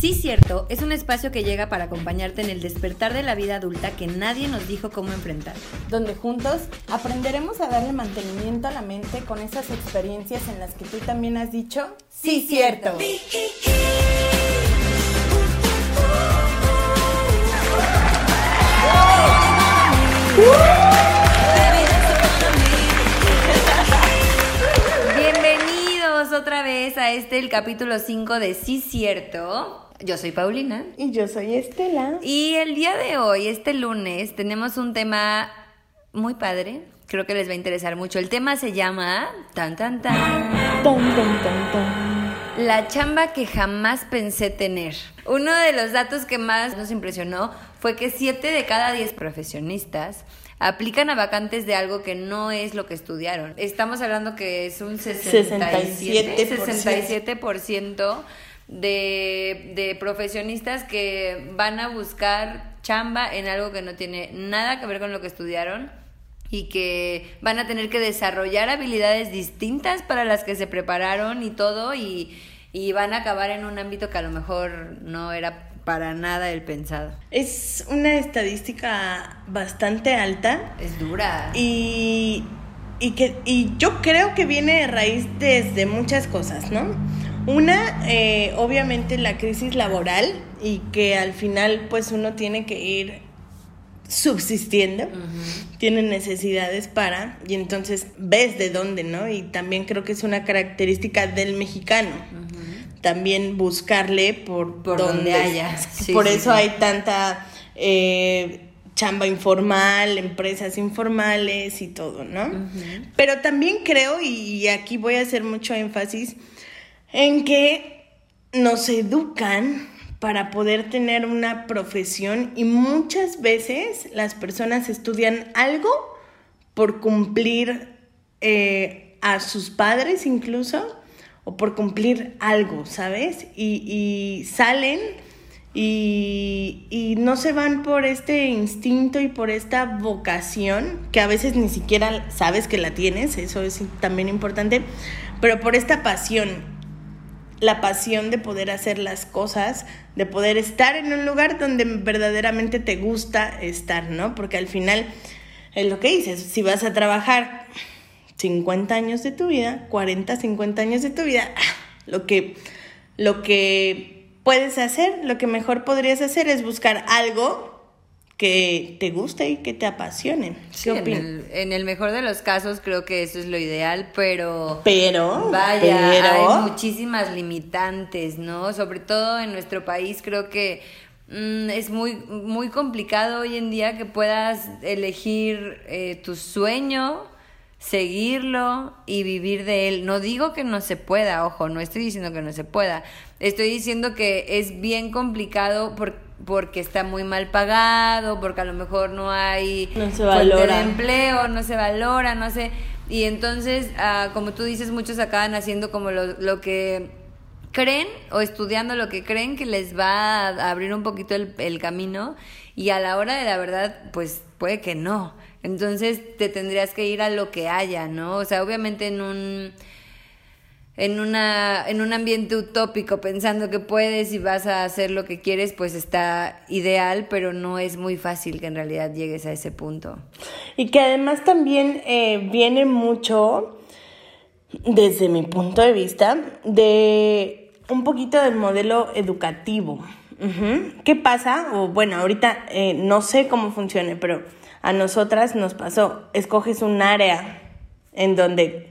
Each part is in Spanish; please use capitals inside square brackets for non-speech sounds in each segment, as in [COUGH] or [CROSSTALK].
Sí, cierto, es un espacio que llega para acompañarte en el despertar de la vida adulta que nadie nos dijo cómo enfrentar. Donde juntos aprenderemos a darle mantenimiento a la mente con esas experiencias en las que tú también has dicho, sí, cierto. Bienvenidos otra vez a este, el capítulo 5 de Sí Cierto. Yo soy Paulina. Y yo soy Estela. Y el día de hoy, este lunes, tenemos un tema muy padre. Creo que les va a interesar mucho. El tema se llama tan tan tan. Tan, tan, tan, tan. La chamba que jamás pensé tener. Uno de los datos que más nos impresionó fue que 7 de cada 10 profesionistas aplican a vacantes de algo que no es lo que estudiaron. Estamos hablando que es un 67%, 67% de, de profesionistas que van a buscar chamba en algo que no tiene nada que ver con lo que estudiaron y que van a tener que desarrollar habilidades distintas para las que se prepararon y todo y, y van a acabar en un ámbito que a lo mejor no era para nada el pensado. Es una estadística bastante alta Es dura. y, y que, y yo creo que viene de raíz desde muchas cosas, ¿no? Una, eh, obviamente la crisis laboral y que al final pues uno tiene que ir subsistiendo, tiene necesidades para, y entonces ves de dónde, ¿no? Y también creo que es una característica del mexicano, también buscarle por, Por donde haya. [LAUGHS] Sí, por sí, eso sí. hay tanta eh, chamba informal, empresas informales y todo, ¿no? Pero también creo, y aquí voy a hacer mucho énfasis, en que nos educan para poder tener una profesión y muchas veces las personas estudian algo por cumplir eh, a sus padres incluso o por cumplir algo, ¿sabes? Y, y salen y, y no se van por este instinto y por esta vocación que a veces ni siquiera sabes que la tienes, eso es también importante, pero por esta pasión la pasión de poder hacer las cosas, de poder estar en un lugar donde verdaderamente te gusta estar, ¿no? Porque al final es lo que dices, si vas a trabajar 50 años de tu vida, 40, 50 años de tu vida, lo que, lo que puedes hacer, lo que mejor podrías hacer es buscar algo que te guste y que te apasione. Sí, ¿Qué en, el, en el mejor de los casos creo que eso es lo ideal, pero... Pero, Vaya, pero, hay muchísimas limitantes, ¿no? Sobre todo en nuestro país creo que mm, es muy, muy complicado hoy en día que puedas elegir eh, tu sueño, seguirlo y vivir de él. No digo que no se pueda, ojo, no estoy diciendo que no se pueda. Estoy diciendo que es bien complicado por- porque está muy mal pagado, porque a lo mejor no hay No se valora. de empleo, no se valora, no sé. Y entonces, ah, como tú dices, muchos acaban haciendo como lo, lo que creen o estudiando lo que creen que les va a abrir un poquito el, el camino y a la hora de la verdad, pues puede que no. Entonces te tendrías que ir a lo que haya, ¿no? O sea, obviamente en un en una en un ambiente utópico pensando que puedes y vas a hacer lo que quieres, pues está ideal, pero no es muy fácil que en realidad llegues a ese punto. Y que además también eh, viene mucho, desde mi punto de vista, de un poquito del modelo educativo. ¿Qué pasa? Bueno, ahorita eh, no sé cómo funcione, pero a nosotras nos pasó, escoges un área en donde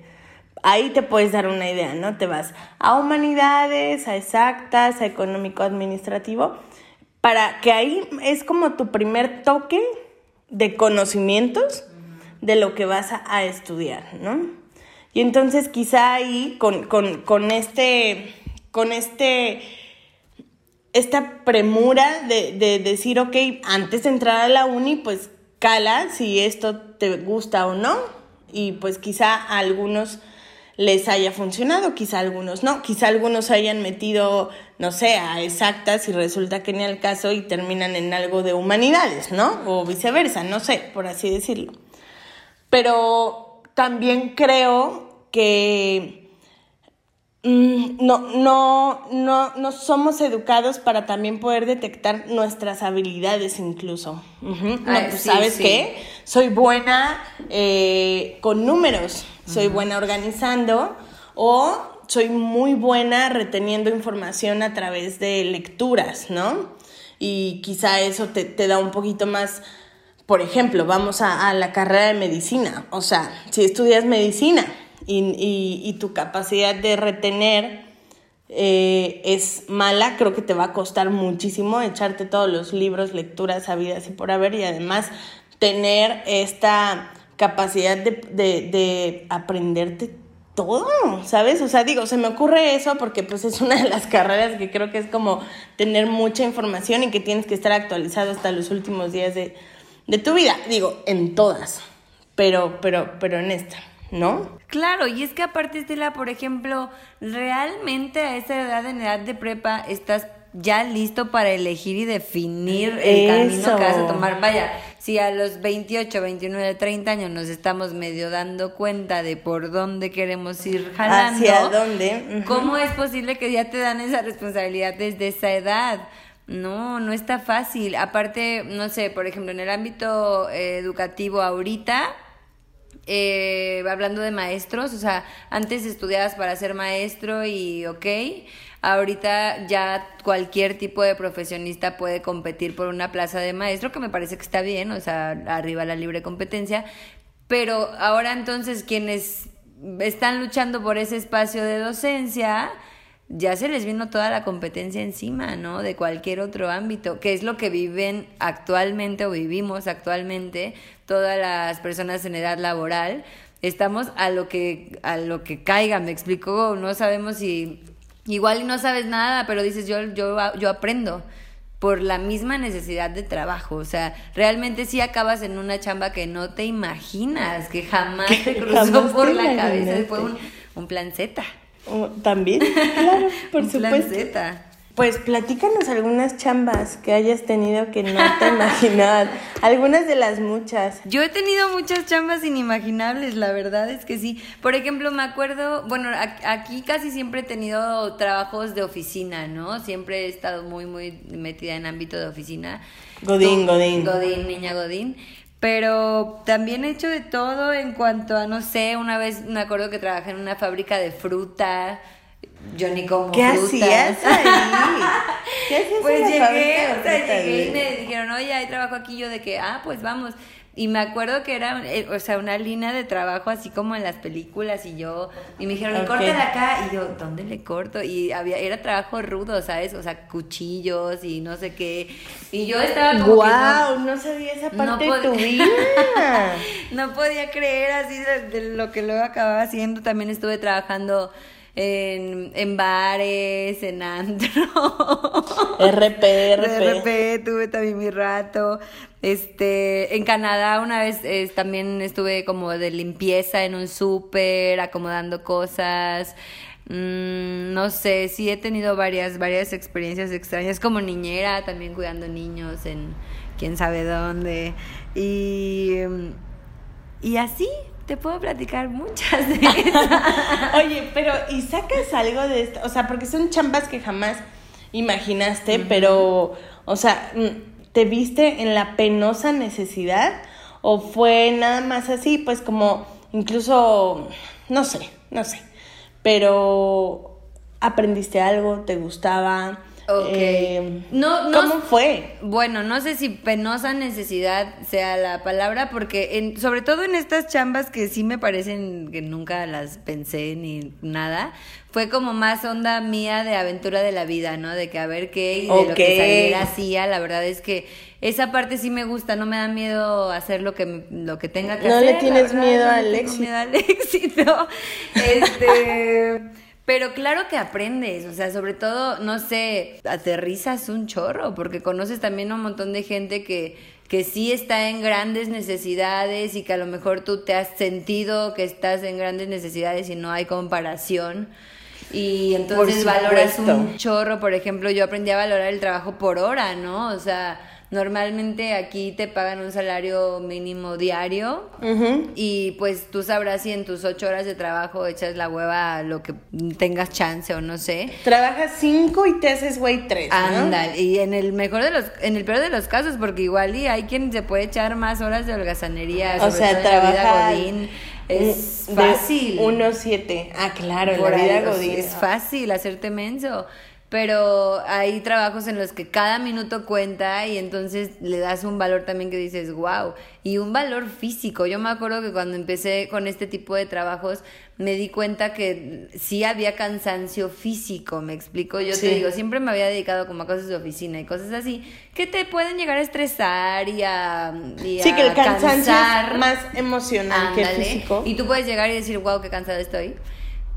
ahí te puedes dar una idea, ¿no? Te vas a humanidades, a exactas, a económico-administrativo, para que ahí es como tu primer toque de conocimientos de lo que vas a, a estudiar, ¿no? Y entonces quizá ahí con, con, con este, con este, esta premura de, de decir, ok, antes de entrar a la uni, pues cala si esto te gusta o no. Y pues quizá a algunos les haya funcionado, quizá algunos no, quizá algunos hayan metido, no sé, a exactas y resulta que ni al caso y terminan en algo de humanidades, ¿no? O viceversa, no sé, por así decirlo. Pero también creo que no, no, no, no somos educados para también poder detectar nuestras habilidades incluso. No, Ay, pues, sí, ¿sabes sí. qué? Soy buena eh, con números, soy buena organizando o soy muy buena reteniendo información a través de lecturas, ¿no? Y quizá eso te, te da un poquito más, por ejemplo, vamos a, a la carrera de medicina, o sea, si estudias medicina y, y- y tu capacidad de retener eh, es mala, creo que te va a costar muchísimo echarte todos los libros, lecturas sabidas y por haber y además tener esta capacidad de, de, de aprenderte todo, ¿sabes? O sea, digo, se me ocurre eso porque pues es una de las carreras que creo que es como tener mucha información y que tienes que estar actualizado hasta los últimos días de, de tu vida. Digo, en todas, pero, pero, pero en esta, ¿no? Claro, y es que aparte, Estela, por ejemplo, realmente a esa edad, en edad de prepa, estás ya listo para elegir y definir el camino que vas a tomar. Vaya, si a los 28, 29, 30 años nos estamos medio dando cuenta de por dónde queremos ir jalando, ¿Hacia dónde? ¿cómo es posible que ya te dan esa responsabilidad desde esa edad? No, no está fácil. Aparte, no sé, por ejemplo, en el ámbito eh, educativo ahorita, eh, hablando de maestros, o sea, antes estudiabas para ser maestro y ok, ahorita ya cualquier tipo de profesionista puede competir por una plaza de maestro, que me parece que está bien, o sea, arriba la libre competencia, pero ahora entonces quienes están luchando por ese espacio de docencia, ya se les vino toda la competencia encima, ¿no? De cualquier otro ámbito, que es lo que viven actualmente o vivimos actualmente todas las personas en edad laboral. Estamos a lo que a lo que caiga, me explico, no sabemos si igual no sabes nada, pero dices yo yo yo aprendo por la misma necesidad de trabajo, o sea, realmente sí acabas en una chamba que no te imaginas, que jamás te cruzó Jamás por la cabeza, fue un, un plan Z. También, claro, [LAUGHS] por un plan supuesto. Z. Pues platícanos algunas chambas que hayas tenido que no te [LAUGHS] imaginabas. Algunas de las muchas. Yo he tenido muchas chambas inimaginables, la verdad es que sí. Por ejemplo, me acuerdo, bueno, aquí casi siempre he tenido trabajos de oficina, ¿no? Siempre he estado muy, muy metida en ámbito de oficina. Godín, Godín. Godín, niña Godín. Pero también he hecho de todo en cuanto a, no sé, una vez me acuerdo que trabajé en una fábrica de fruta. Yo ni como ¿Qué frutas. hacías ahí? ¿Qué hacías [LAUGHS] Pues en la llegué, o sea, llegué y me dijeron, oye, hay trabajo aquí, yo de que, ah, pues vamos. Y me acuerdo que era, eh, o sea, una línea de trabajo así como en las películas y yo, y me dijeron, y Ok. córtale acá, y yo, ¿dónde le corto? Y había, era trabajo rudo, ¿sabes? O sea, cuchillos y no sé qué. Y yo estaba como que no-. No, sabía esa no parte pod- de tu vida. [LAUGHS] no podía creer así de, de lo que luego acababa haciendo. También estuve trabajando en, en bares, en antro. RP, RP. RP, tuve también mi rato. Este, en Canadá una vez también estuve como de limpieza en un súper, acomodando cosas. Mm, no sé, sí he tenido varias, varias experiencias extrañas como niñera, también cuidando niños en quién sabe dónde. Y, y así te puedo platicar muchas de. [LAUGHS] Oye, pero ¿y sacas algo de esto? O sea, porque son chambas que jamás imaginaste, pero, o sea, mm, ¿te viste en la penosa necesidad? ¿O fue nada más así, pues como incluso, no sé, no sé, pero aprendiste algo, te gustaba? Ok. Eh, No, no- ¿Cómo fue? Bueno, no sé si penosa necesidad sea la palabra, porque en, sobre todo en estas chambas que sí me parecen que nunca las pensé ni nada, fue como más onda mía de aventura de la vida, ¿no? De que a ver qué y de lo que saliera hacía, la verdad es que esa parte sí me gusta, no me da miedo hacer lo que lo que tenga que No hacer. le la tienes verdad, miedo no le al éxito. miedo al [LAUGHS] éxito. Este, pero claro que aprendes, o sea, sobre todo, no sé, aterrizas un chorro, porque conoces también a un montón de gente que, que sí está en grandes necesidades y que a lo mejor tú te has sentido que estás en grandes necesidades y no hay comparación. Y entonces valoras un chorro, por ejemplo, yo aprendí a valorar el trabajo por hora, ¿no? O sea, normalmente aquí te pagan un salario mínimo diario y pues tú sabrás si en tus ocho horas de trabajo echas la hueva a lo que tengas chance o no sé. Trabajas cinco y te haces güey tres. Anda, y en el mejor de los, en el peor de los casos, porque igual y hay quien se puede echar más horas de holgazanería. O sea, trabaja es fácil. Uno siete. Ah, claro, en la vida Godín. Es fácil hacerte menso pero hay trabajos en los que cada minuto cuenta y entonces le das un valor también que dices, wow, y un valor físico. Yo me acuerdo que cuando empecé con este tipo de trabajos me di cuenta que sí había cansancio físico, me explico, yo te digo, siempre me había dedicado como a cosas de oficina y cosas así que te pueden llegar a estresar y a... sí, que el cansancio es más emocional que físico. Y tú puedes llegar y decir, wow, qué cansada estoy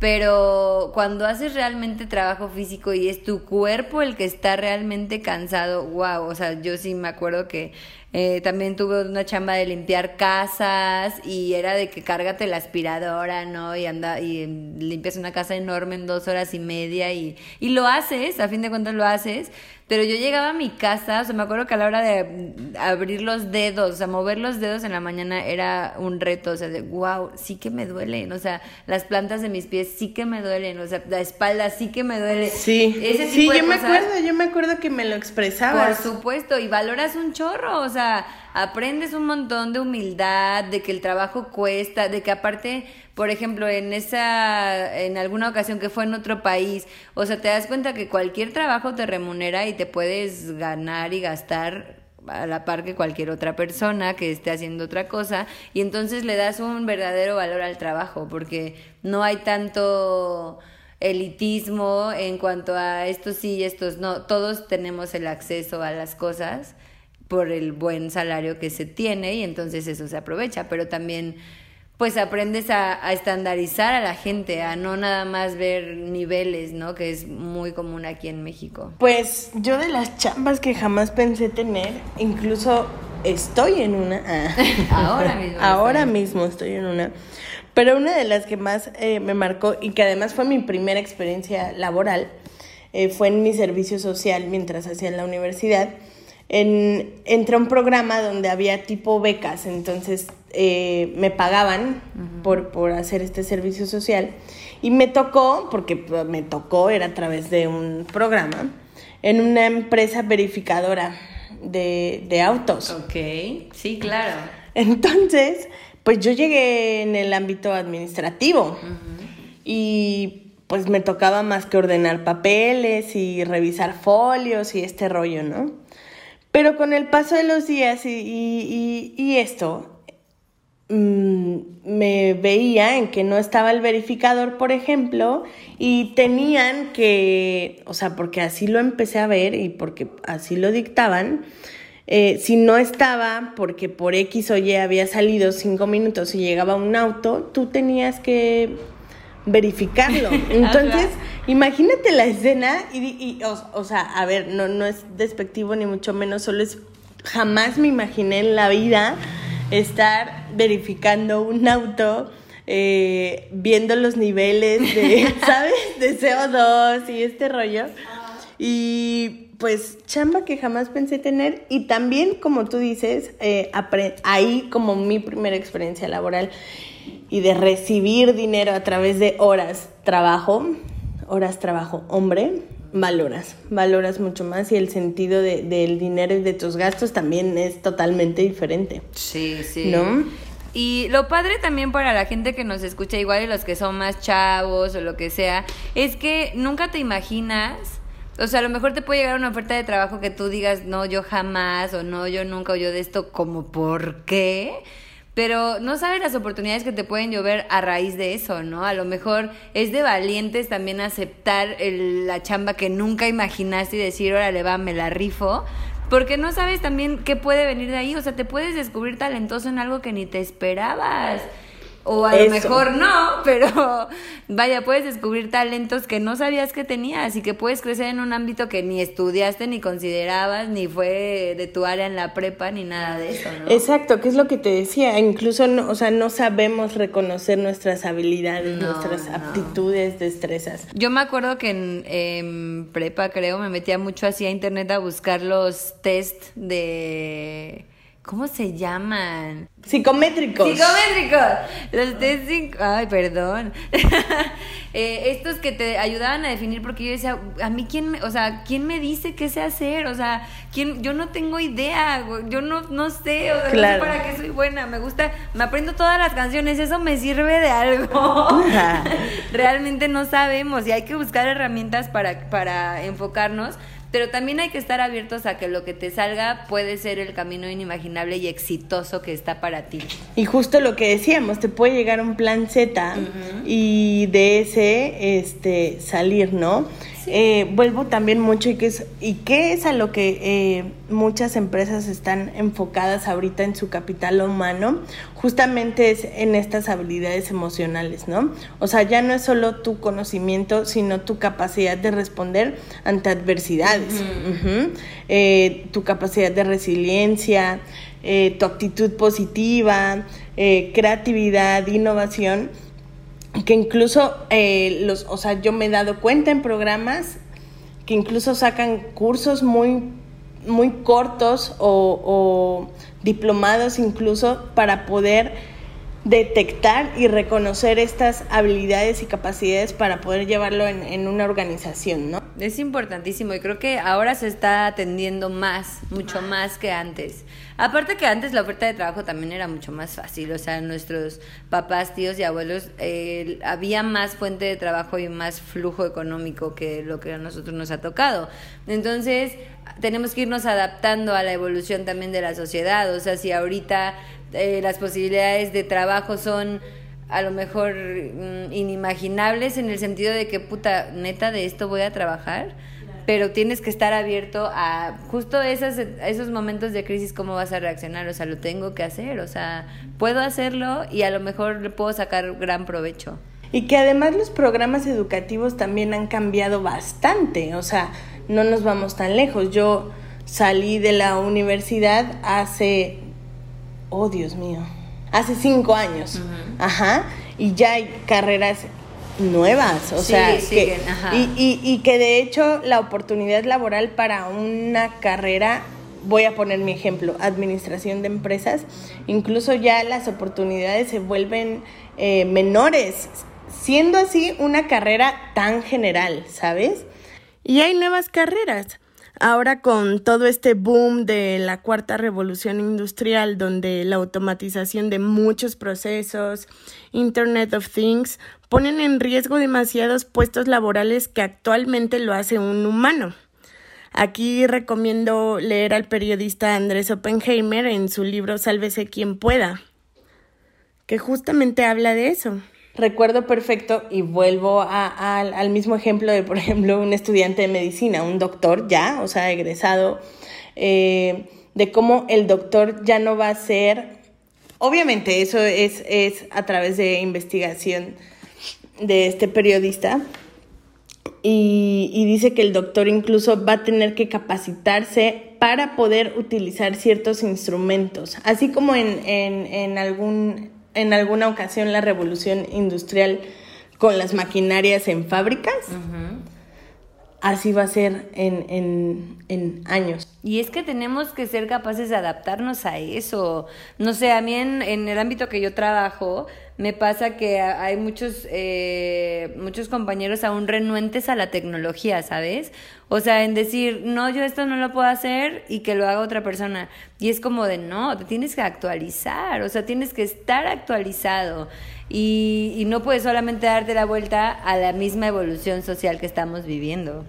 pero cuando haces realmente trabajo físico y es tu cuerpo el que está realmente cansado, wow, o sea, yo sí me acuerdo que eh, también tuve una chamba de limpiar casas y era de que cárgate la aspiradora, ¿no? Y anda y limpias una casa enorme en dos horas y media y, y lo haces, a fin de cuentas lo haces, pero yo llegaba a mi casa, o sea, me acuerdo que a la hora de abrir los dedos, o sea, mover los dedos en la mañana era un reto, o sea, de wow, sí que me duelen, o sea, las plantas de mis pies sí que me duelen, o sea, la espalda sí que me duele. Sí, sí, yo me acuerdo, yo me acuerdo que me lo expresabas. Por supuesto, y valoras un chorro, o aprendes un montón de humildad, de que el trabajo cuesta, de que aparte, por ejemplo, en esa, en alguna ocasión que fue en otro país, o sea, te das cuenta que cualquier trabajo te remunera y te puedes ganar y gastar a la par que cualquier otra persona que esté haciendo otra cosa y entonces le das un verdadero valor al trabajo porque no hay tanto elitismo en cuanto a estos sí y estos no, todos tenemos el acceso a las cosas por el buen salario que se tiene y entonces eso se aprovecha, pero también pues aprendes a, estandarizar a la gente, a no nada más ver niveles, ¿no? Que es muy común aquí en México. Pues yo de las chambas que jamás pensé tener, incluso estoy en una. [LAUGHS] Ahora mismo. Ahora mismo estoy en una. Pero una de las que más eh, me marcó y que además fue mi primera experiencia laboral eh, fue en mi servicio social mientras hacía la universidad en, entré a un programa donde había tipo becas, entonces eh, me pagaban por, por hacer este servicio social y me tocó, porque pues, me tocó, era a través de un programa, en una empresa verificadora de, de autos. Ok, sí, claro. Entonces, pues yo llegué en el ámbito administrativo y pues me tocaba más que ordenar papeles y revisar folios y este rollo, ¿no? Pero con el paso de los días y, esto, mm, me veía en que no estaba el verificador, por ejemplo, y tenían que, o sea, porque así lo empecé a ver y porque así lo dictaban, eh, si no estaba, porque por X o Y había salido cinco minutos y llegaba un auto, tú tenías que verificarlo. [LAUGHS] Entonces, imagínate la escena y, o, sea, a ver, no, no es despectivo ni mucho menos, solo es, jamás me imaginé en la vida estar verificando un auto. Eh, viendo los niveles de, [LAUGHS] ¿sabes? De CO2 y este rollo. Y pues chamba que jamás pensé tener y también, como tú dices, eh, ahí como mi primera experiencia laboral y de recibir dinero a través de horas trabajo, horas trabajo hombre, valoras, valoras mucho más y el sentido de, del dinero y de tus gastos también es totalmente diferente. Sí, sí. ¿No? Y lo padre también para la gente que nos escucha, igual y los que son más chavos o lo que sea, es que nunca te imaginas, o sea, a lo mejor te puede llegar una oferta de trabajo que tú digas, no, yo jamás, o no, yo nunca, o yo de esto, como, ¿por qué? Pero no sabes las oportunidades que te pueden llover a raíz de eso, ¿no? A lo mejor es de valientes también aceptar la chamba que nunca imaginaste y decir, órale, va, me la rifo. Porque no sabes también qué puede venir de ahí. O sea, te puedes descubrir talentoso en algo que ni te esperabas. O a lo mejor no, [LAUGHS] pero vaya, puedes descubrir talentos que no sabías que tenías y que puedes crecer en un ámbito que ni estudiaste, ni considerabas, ni fue de tu área en la prepa, ni nada de eso, ¿no? Exacto, que es lo que te decía, incluso, no, o sea, no sabemos reconocer nuestras habilidades, nuestras aptitudes, destrezas. Yo me acuerdo que en, prepa, creo, me metía mucho así a internet a buscar los test de ¿Cómo se llaman? Psicométricos. Psicométricos. Los test. Ay, perdón. [LAUGHS] Eh, estos que te ayudaban a definir, porque yo decía, a mí, ¿quién me, o sea, ¿quién me dice qué sé hacer? O sea, ¿quién, yo no tengo idea, yo no, no sé, o sea, no sé para qué soy buena. Me gusta, me aprendo todas las canciones, eso me sirve de algo. [LAUGHS] Realmente no sabemos y hay que buscar herramientas para, para enfocarnos pero también hay que estar abiertos a que lo que te salga puede ser el camino inimaginable y exitoso que está para ti. Y justo lo que decíamos, te puede llegar un plan Z y de ese este, salir, ¿no? Eh, vuelvo también mucho y que es, y qué es a lo que eh, muchas empresas están enfocadas ahorita en su capital humano, justamente es en estas habilidades emocionales, ¿no? O sea, ya no es solo tu conocimiento, sino tu capacidad de responder ante adversidades, eh, tu capacidad de resiliencia, tu actitud positiva, creatividad, innovación que incluso eh, los, o sea, yo me he dado cuenta en programas que incluso sacan cursos muy, muy cortos o, o diplomados incluso para poder detectar y reconocer estas habilidades y capacidades para poder llevarlo en, en, una organización, ¿no? Es importantísimo y creo que ahora se está atendiendo más, mucho más que antes. Aparte que antes la oferta de trabajo también era mucho más fácil, o sea, nuestros papás, tíos y abuelos, eh, había más fuente de trabajo y más flujo económico que lo que a nosotros nos ha tocado. Entonces, tenemos que irnos adaptando a la evolución también de la sociedad, o sea, si ahorita eh, las posibilidades de trabajo son a lo mejor mm, inimaginables en el sentido de que puta, neta de esto voy a trabajar, pero tienes que estar abierto a justo esas, esos momentos de crisis, cómo vas a reaccionar, o sea, lo tengo que hacer, o sea, puedo hacerlo y a lo mejor le puedo sacar gran provecho. Y que además los programas educativos también han cambiado bastante, o sea, no nos vamos tan lejos. Yo salí de la universidad hace oh Dios mío, hace cinco años, ajá, y ya hay carreras nuevas, o sea, que, y, y, que de hecho la oportunidad laboral para una carrera, voy a poner mi ejemplo, administración de empresas, incluso ya las oportunidades se vuelven eh, menores, siendo así una carrera tan general, ¿sabes? Y hay nuevas carreras. Ahora con todo este boom de la cuarta revolución industrial, donde la automatización de muchos procesos, Internet of Things, ponen en riesgo demasiados puestos laborales que actualmente lo hace un humano. Aquí recomiendo leer al periodista Andrés Oppenheimer en su libro Sálvese quien pueda, que justamente habla de eso recuerdo perfecto y vuelvo al mismo ejemplo de, por ejemplo, un estudiante de medicina, un doctor ya, o sea, egresado, eh, de cómo el doctor ya no va a ser, obviamente eso es, es a través de investigación de este periodista, y, y, dice que el doctor incluso va a tener que capacitarse para poder utilizar ciertos instrumentos, así como en, en, en algún en alguna ocasión la revolución industrial con las maquinarias en fábricas. Así va a ser en, en, en, años. Y es que tenemos que ser capaces de adaptarnos a eso. No sé, a mí en, en el ámbito que yo trabajo, me pasa que hay muchos, eh, muchos compañeros aún renuentes a la tecnología, ¿sabes? O sea, en decir, no, yo esto no lo puedo hacer y que lo haga otra persona. Y es como de, no, te tienes que actualizar, o sea, tienes que estar actualizado. Y, y no puedes solamente darte la vuelta a la misma evolución social que estamos viviendo.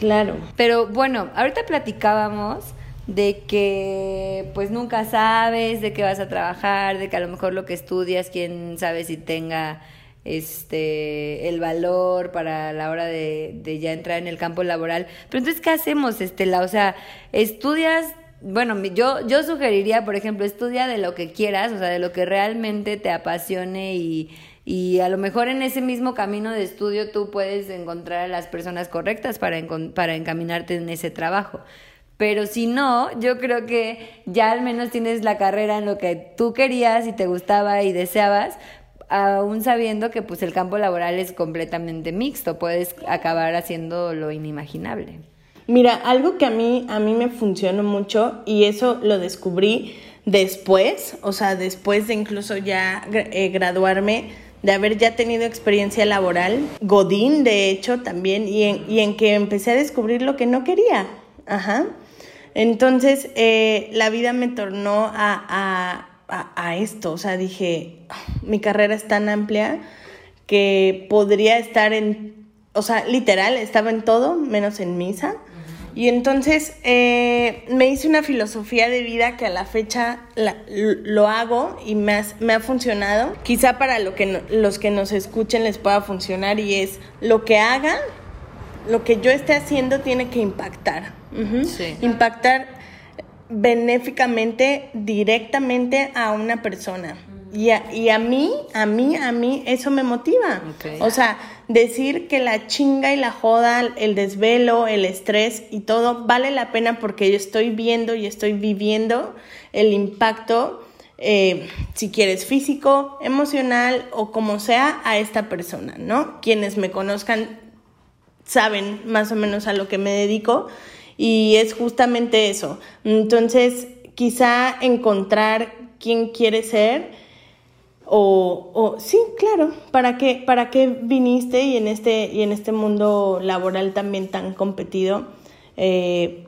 Claro. Pero bueno, ahorita platicábamos de que pues nunca sabes de qué vas a trabajar, de que a lo mejor lo que estudias, quién sabe si tenga este el valor para la hora de, de ya entrar en el campo laboral. Pero entonces, ¿qué hacemos, Estela? O sea, estudias bueno, yo, yo sugeriría, por ejemplo, estudia de lo que quieras, o sea, de lo que realmente te apasione y, y a lo mejor en ese mismo camino de estudio tú puedes encontrar a las personas correctas para, para encaminarte en ese trabajo. Pero si no, yo creo que ya al menos tienes la carrera en lo que tú querías y te gustaba y deseabas, aún sabiendo que pues el campo laboral es completamente mixto, puedes acabar haciendo lo inimaginable. Mira, algo que a mí, a mí me funcionó mucho y eso lo descubrí después, o sea, después de incluso ya eh, graduarme, de haber ya tenido experiencia laboral, Godín, de hecho, también, y en, y en que empecé a descubrir lo que no quería. Ajá. Entonces, eh, la vida me tornó a, a, a, esto, o sea, dije, mi carrera es tan amplia que podría estar en, o sea, literal, estaba en todo, menos en misa. Y entonces eh, me hice una filosofía de vida que a la fecha lo hago y me, me ha funcionado. Quizá para lo que los que nos escuchen les pueda funcionar y es lo que haga, lo que yo esté haciendo tiene que impactar. Impactar benéficamente, directamente a una persona. Y a, y a mí, a mí, a mí, eso me motiva. O sea, decir que la chinga y la joda, el desvelo, el estrés y todo vale la pena porque yo estoy viendo y estoy viviendo el impacto, eh, si quieres, físico, emocional o como sea, a esta persona, ¿no? Quienes me conozcan saben más o menos a lo que me dedico y es justamente eso. Entonces, quizá encontrar quién quiere ser o, o, sí, claro, ¿para qué, ¿para qué viniste y en este, y en este mundo laboral también tan competido? Eh,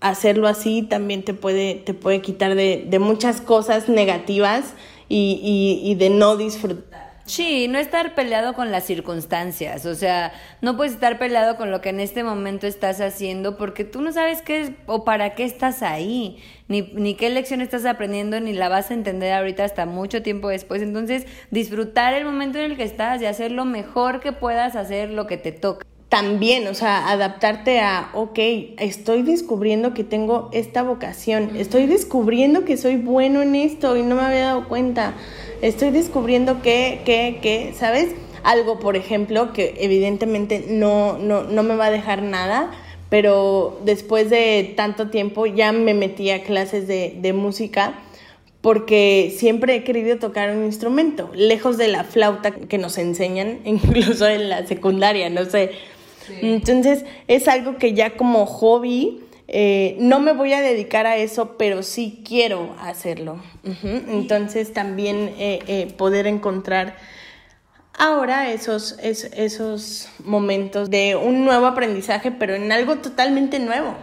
hacerlo así también te puede, te puede quitar de, de muchas cosas negativas y, y, y de no disfrutar Sí, no estar peleado con las circunstancias, o sea, no puedes estar peleado con lo que en este momento estás haciendo porque tú no sabes qué es o para qué estás ahí, ni, ni qué lección estás aprendiendo, ni la vas a entender ahorita hasta mucho tiempo después. Entonces, disfrutar el momento en el que estás y hacer lo mejor que puedas hacer lo que te toca también, o sea, adaptarte a, ok, estoy descubriendo que tengo esta vocación, estoy descubriendo que soy bueno en esto y no me había dado cuenta estoy descubriendo que, que, que, ¿sabes? Algo, por ejemplo, que evidentemente no, no, no me va a dejar nada, pero después de tanto tiempo ya me metí a clases de, de música porque siempre he querido tocar un instrumento, lejos de la flauta que nos enseñan, [LAUGHS] incluso en la secundaria, no sé. Entonces es algo que ya como hobby eh, no me voy a dedicar a eso, pero sí quiero hacerlo. Entonces también eh, eh, poder encontrar ahora esos, esos momentos de un nuevo aprendizaje, pero en algo totalmente nuevo.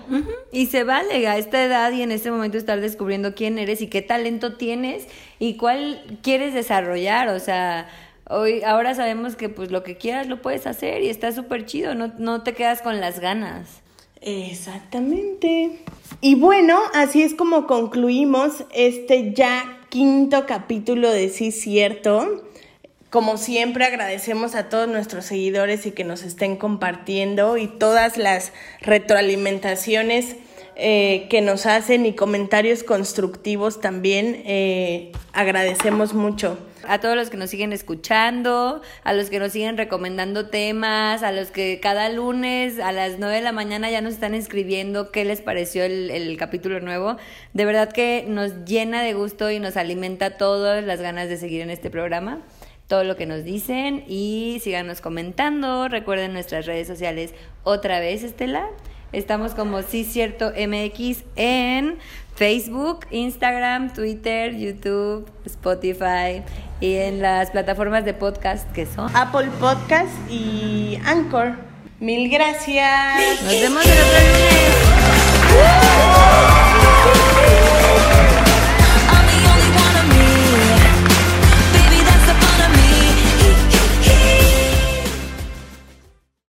Y se vale a esta edad y en este momento estar descubriendo quién eres y qué talento tienes y cuál quieres desarrollar, o sea... Hoy, ahora sabemos que pues lo que quieras lo puedes hacer y está súper chido, no, no te quedas con las ganas. Exactamente. Y bueno, así es como concluimos este ya quinto capítulo de Sí Cierto. Como siempre agradecemos a todos nuestros seguidores y que nos estén compartiendo y todas las retroalimentaciones eh, que nos hacen y comentarios constructivos también. Eh, agradecemos mucho. A todos los que nos siguen escuchando, a los que nos siguen recomendando temas, a los que cada lunes a las 9 de la mañana ya nos están escribiendo qué les pareció el, capítulo nuevo. De verdad que nos llena de gusto y nos alimenta todas las ganas de seguir en este programa todo lo que nos dicen y síganos comentando. Recuerden nuestras redes sociales otra vez, Estela. Estamos como Sí Cierto MX en Facebook, Instagram, Twitter, YouTube, Spotify y en las plataformas de podcast que son Apple Podcast y Anchor. Mil gracias. Nos vemos el otro lunes.